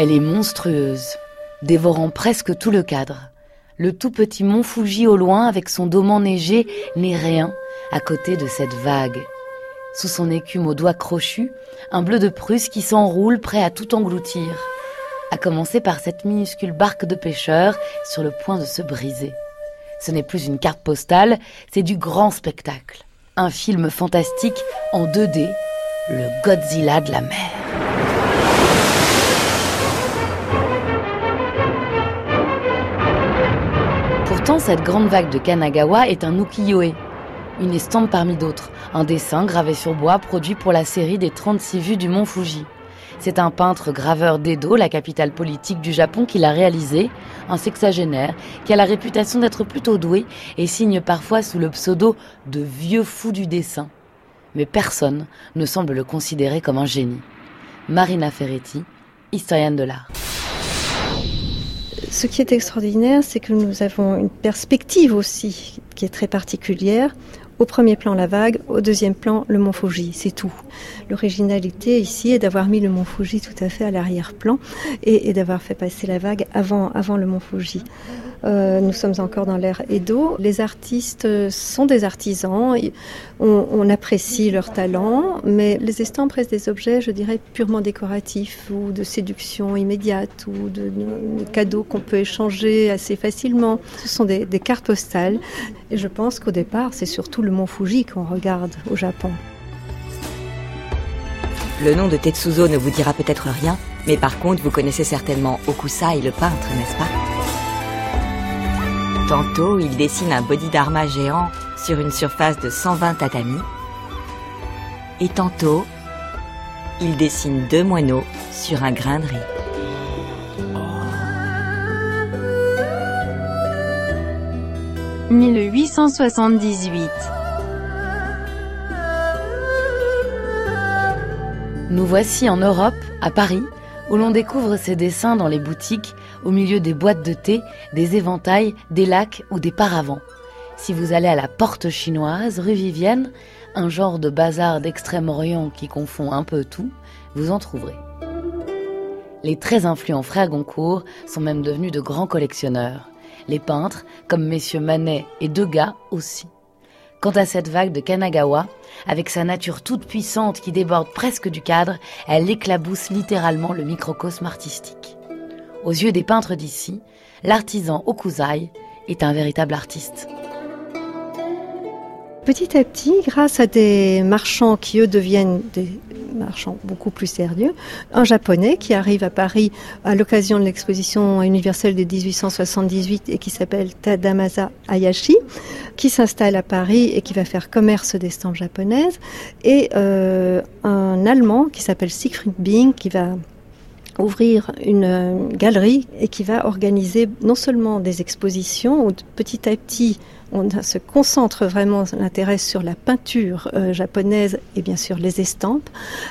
Elle est monstrueuse, dévorant presque tout le cadre. Le tout petit mont Fuji au loin, avec son dôme enneigé, n'est rien à côté de cette vague. Sous son écume aux doigts crochus, un bleu de Prusse qui s'enroule prêt à tout engloutir. À commencer par cette minuscule barque de pêcheurs sur le point de se briser. Ce n'est plus une carte postale, c'est du grand spectacle. Un film fantastique en 2D, le Godzilla de la mer. Cette grande vague de Kanagawa est un ukiyo-e, une estampe parmi d'autres, un dessin gravé sur bois produit pour la série des 36 vues du mont Fuji. C'est un peintre graveur d'Edo, la capitale politique du Japon, qui l'a réalisé, un sexagénaire qui a la réputation d'être plutôt doué et signe parfois sous le pseudo de vieux fou du dessin. Mais personne ne semble le considérer comme un génie. Marina Ferretti, historienne de l'art. Ce qui est extraordinaire, c'est que nous avons une perspective aussi qui est très particulière. Au premier plan, la vague, au deuxième plan, le mont Fuji, c'est tout. L'originalité ici est d'avoir mis le mont Fuji tout à fait à l'arrière-plan et, d'avoir fait passer la vague avant, avant le mont Fuji. Euh, nous sommes encore dans l'ère Edo. Les artistes sont des artisans. On, on, apprécie leur talent, mais les estampes restent des objets, je dirais, purement décoratifs ou de séduction immédiate ou de, de, de cadeaux qu'on peut échanger assez facilement. Ce sont des, des cartes postales. Et je pense qu'au départ, c'est surtout le mont Fuji qu'on regarde au Japon. Le nom de Tetsuzo ne vous dira peut-être rien, mais par contre, vous connaissez certainement Okusai, le peintre, n'est-ce pas? Tantôt, il dessine un bodhidharma géant sur une surface de 120 tatamis. Et tantôt, il dessine deux moineaux sur un grain de riz. « 1878. Nous voici en Europe, à Paris, où l'on découvre ces dessins dans les boutiques, au milieu des boîtes de thé, des éventails, des lacs ou des paravents. Si vous allez à la porte chinoise, rue Vivienne, un genre de bazar d'Extrême-Orient qui confond un peu tout, vous en trouverez. Les très influents frères Goncourt sont même devenus de grands collectionneurs. Les peintres, comme messieurs Manet et Degas aussi. Quant à cette vague de Kanagawa, avec sa nature toute puissante qui déborde presque du cadre, elle éclabousse littéralement le microcosme artistique. Aux yeux des peintres d'ici, l'artisan Okuzai est un véritable artiste. Petit à petit, grâce à des marchands qui eux deviennent des marchands beaucoup plus sérieux, un japonais qui arrive à Paris à l'occasion de l'exposition universelle de 1878 et qui s'appelle Tadamasa Hayashi, qui s'installe à Paris et qui va faire commerce d'estampes japonaises, et euh, un Allemand qui s'appelle Siegfried Bing qui va ouvrir une galerie et qui va organiser non seulement des expositions où petit à petit on se concentre vraiment l'intérêt sur la peinture euh, japonaise et bien sûr les estampes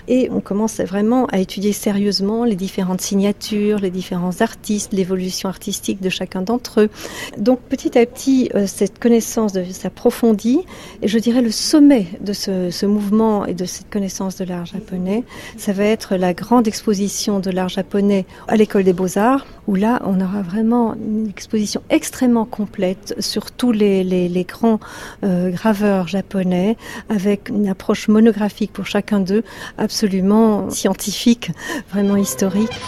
et on commence vraiment à étudier sérieusement les différentes signatures, les différents artistes, l'évolution artistique de chacun d'entre eux. Donc petit à petit euh, cette connaissance s'approfondit et je dirais le sommet de ce, ce mouvement et de cette connaissance de l'art japonais, ça va être la grande exposition de l'art japonais à l'école des beaux-arts où là on aura vraiment une exposition extrêmement complète sur tous les les, les grands euh, graveurs japonais avec une approche monographique pour chacun d'eux, absolument scientifique, vraiment historique.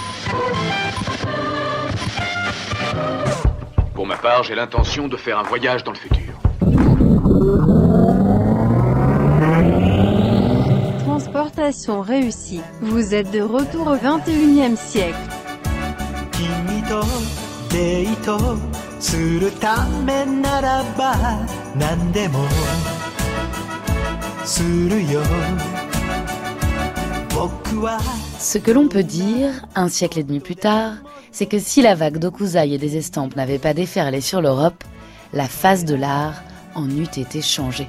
Pour ma part, j'ai l'intention de faire un voyage dans le futur. Transportation réussie. Vous êtes de retour au 21e siècle. デートするためならば何でもするよ Ce que l'on peut dire, un siècle et demi plus tard, c'est que si la vague d'Okuzai et des estampes n'avait pas déferlé sur l'Europe, la face de l'art en eût été changée.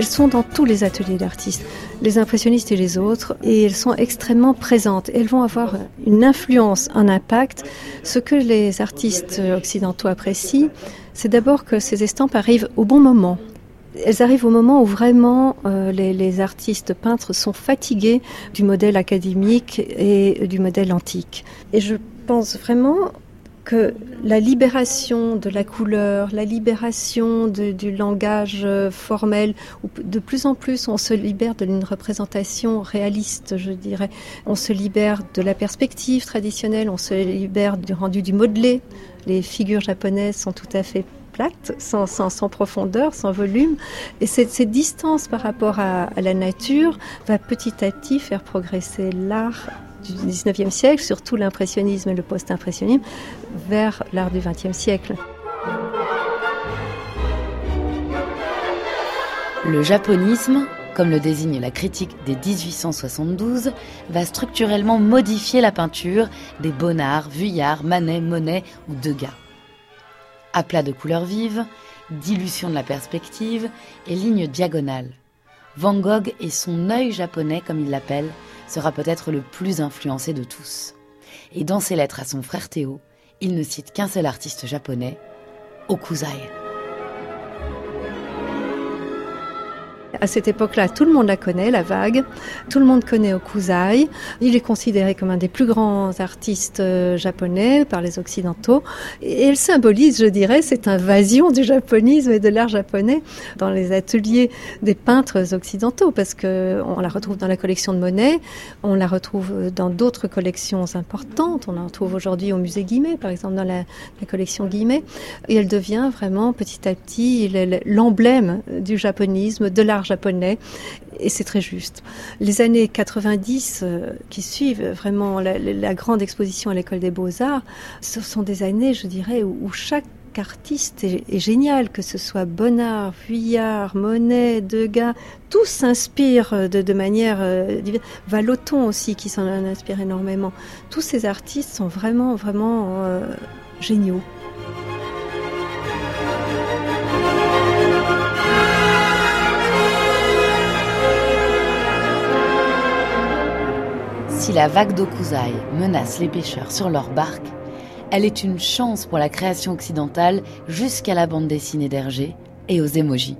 elles sont dans tous les ateliers d'artistes, les impressionnistes et les autres, et elles sont extrêmement présentes. Elles vont avoir une influence, un impact. Ce que les artistes occidentaux apprécient, c'est d'abord que ces estampes arrivent au bon moment. Elles arrivent au moment où vraiment euh, les, les, artistes peintres sont fatigués du modèle académique et du modèle antique. Et je pense vraiment que la libération de la couleur, la libération du langage euh, formel, de plus en plus on se libère d'une représentation réaliste, je dirais. On se libère de la perspective traditionnelle, on se libère du rendu du modelé. Les figures japonaises sont tout à fait plates, sans, profondeur, sans volume. Et cette, distance par rapport à la nature va petit à petit faire progresser l'art du 19e siècle, surtout l'impressionnisme et le post-impressionnisme, vers l'art du 20e siècle. Le japonisme, comme le désigne la critique des 1872, va structurellement modifier la peinture des Bonnard, Vuillard, Manet, Monet ou Degas. Aplat de couleurs vives, dilution de la perspective et lignes diagonales. Van Gogh et son œil japonais, comme il l'appelle, sera peut-être le plus influencé de tous. Et dans ses lettres à son frère Théo, il ne cite qu'un seul artiste japonais, Okuzai. À cette époque-là, tout le monde la connaît, la vague. Tout le monde connaît Okuzai. Il est considéré comme un des plus grands artistes euh, japonais par les Occidentaux. Et elle symbolise, je dirais, cette invasion du japonisme et de l'art japonais dans les ateliers des peintres occidentaux, parce que on la retrouve dans la collection de Monet, on la retrouve dans d'autres collections importantes. On la retrouve aujourd'hui au musée Guimet, par exemple, dans la, la collection Guimet. Et elle devient vraiment petit à petit l'emblème du japonisme, de l'art japonais, et c'est très juste. Les années 90 euh, qui suivent vraiment la, grande exposition à l'école des beaux-arts, ce sont des années, je dirais, où, chaque artiste est, génial, que ce soit Bonnard, Vuillard, Monet, Degas, tous s'inspirent de, de, manière euh, Valoton aussi qui s'en inspire énormément. Tous ces artistes sont vraiment, vraiment euh, géniaux. Si la vague d'Okuzai menace les pêcheurs sur leur barque, elle est une chance pour la création occidentale jusqu'à la bande dessinée d'Hergé et aux émojis.